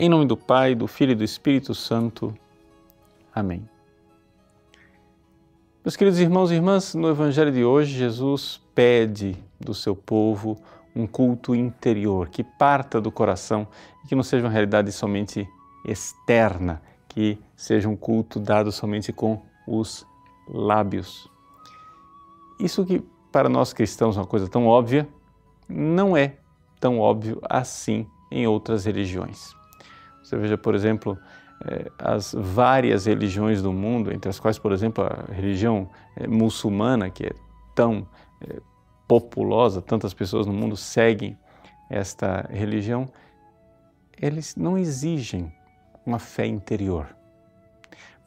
Em nome do Pai, do Filho e do Espírito Santo. Amém. Meus queridos irmãos e irmãs, no Evangelho de hoje, Jesus pede do seu povo um culto interior que parta do coração e que não seja uma realidade somente externa, que seja um culto dado somente com os lábios. Isso que para nós cristãos é uma coisa tão óbvia, não é tão óbvio assim em outras religiões. Você veja, por exemplo, eh, as várias religiões do mundo, entre as quais, por exemplo, a religião eh, muçulmana, que é tão eh, populosa, tantas pessoas no mundo seguem esta religião, eles não exigem uma fé interior.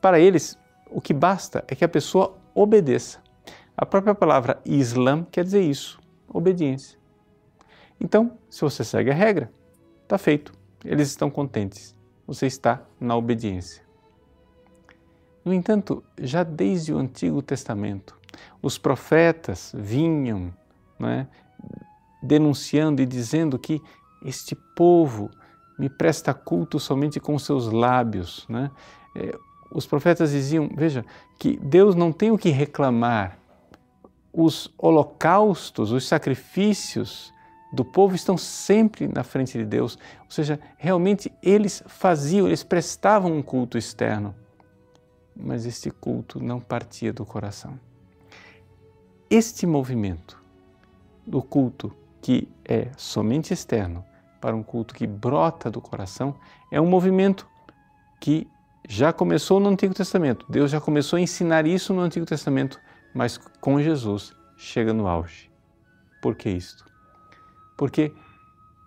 Para eles, o que basta é que a pessoa obedeça. A própria palavra Islam quer dizer isso, obediência. Então, se você segue a regra, está feito. Eles estão contentes. Você está na obediência. No entanto, já desde o Antigo Testamento, os profetas vinham é, denunciando e dizendo que este povo me presta culto somente com seus lábios. Né? Os profetas diziam: veja, que Deus não tem o que reclamar. Os holocaustos, os sacrifícios do povo estão sempre na frente de Deus. Ou seja, realmente eles faziam, eles prestavam um culto externo, mas este culto não partia do coração. Este movimento do culto que é somente externo para um culto que brota do coração é um movimento que já começou no Antigo Testamento. Deus já começou a ensinar isso no Antigo Testamento, mas com Jesus chega no auge. Por que isto? Porque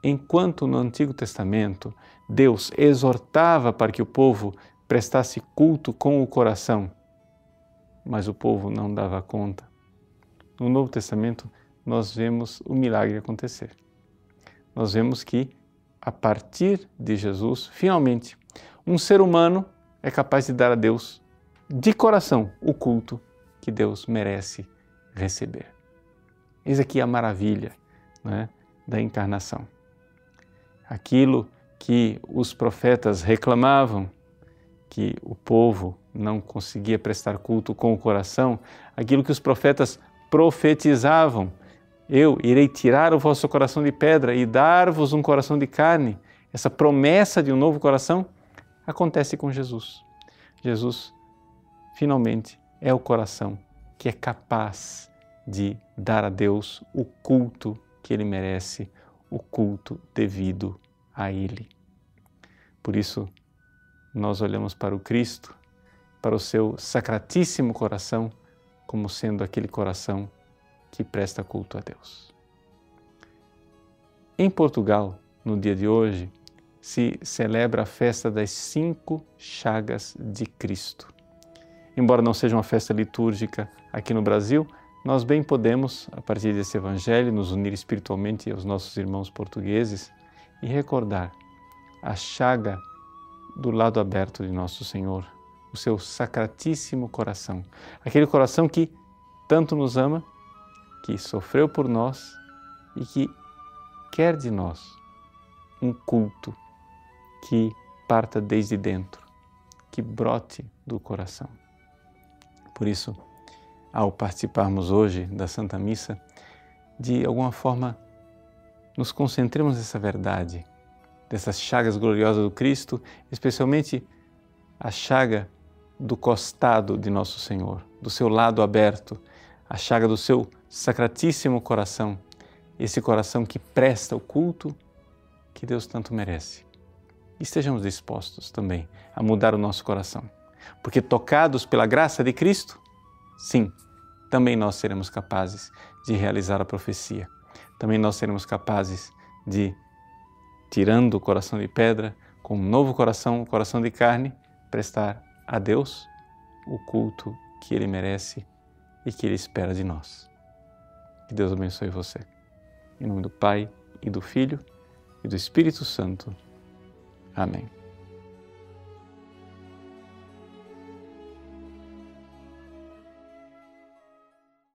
enquanto no Antigo Testamento Deus exortava para que o povo prestasse culto com o coração, mas o povo não dava conta, no Novo Testamento nós vemos o milagre acontecer. Nós vemos que, a partir de Jesus, finalmente, um ser humano é capaz de dar a Deus de coração o culto que Deus merece receber. Eis aqui a maravilha né, da encarnação. Aquilo que os profetas reclamavam, que o povo não conseguia prestar culto com o coração, aquilo que os profetas profetizavam, eu irei tirar o vosso coração de pedra e dar-vos um coração de carne. Essa promessa de um novo coração acontece com Jesus. Jesus, finalmente, é o coração que é capaz de dar a Deus o culto que ele merece, o culto devido a Ele. Por isso, nós olhamos para o Cristo, para o seu sacratíssimo coração, como sendo aquele coração que presta culto a Deus. Em Portugal, no dia de hoje, se celebra a festa das cinco chagas de Cristo. Embora não seja uma festa litúrgica aqui no Brasil, nós bem podemos, a partir desse Evangelho, nos unir espiritualmente aos nossos irmãos portugueses e recordar a chaga do lado aberto de Nosso Senhor, o seu sacratíssimo coração, aquele coração que tanto nos ama, que sofreu por nós e que quer de nós um culto que parta desde dentro, que brote do coração. Por isso, ao participarmos hoje da Santa Missa, de alguma forma nos concentremos nessa verdade, dessas chagas gloriosas do Cristo, especialmente a chaga do costado de Nosso Senhor, do seu lado aberto, a chaga do seu sacratíssimo coração, esse coração que presta o culto que Deus tanto merece. E estejamos dispostos também a mudar o nosso coração, porque tocados pela graça de Cristo, sim, também nós seremos capazes de realizar a profecia. Também nós seremos capazes de, tirando o coração de pedra, com um novo coração, o coração de carne, prestar a Deus o culto que Ele merece e que Ele espera de nós. Que Deus abençoe você. Em nome do Pai, e do Filho, e do Espírito Santo. Amém.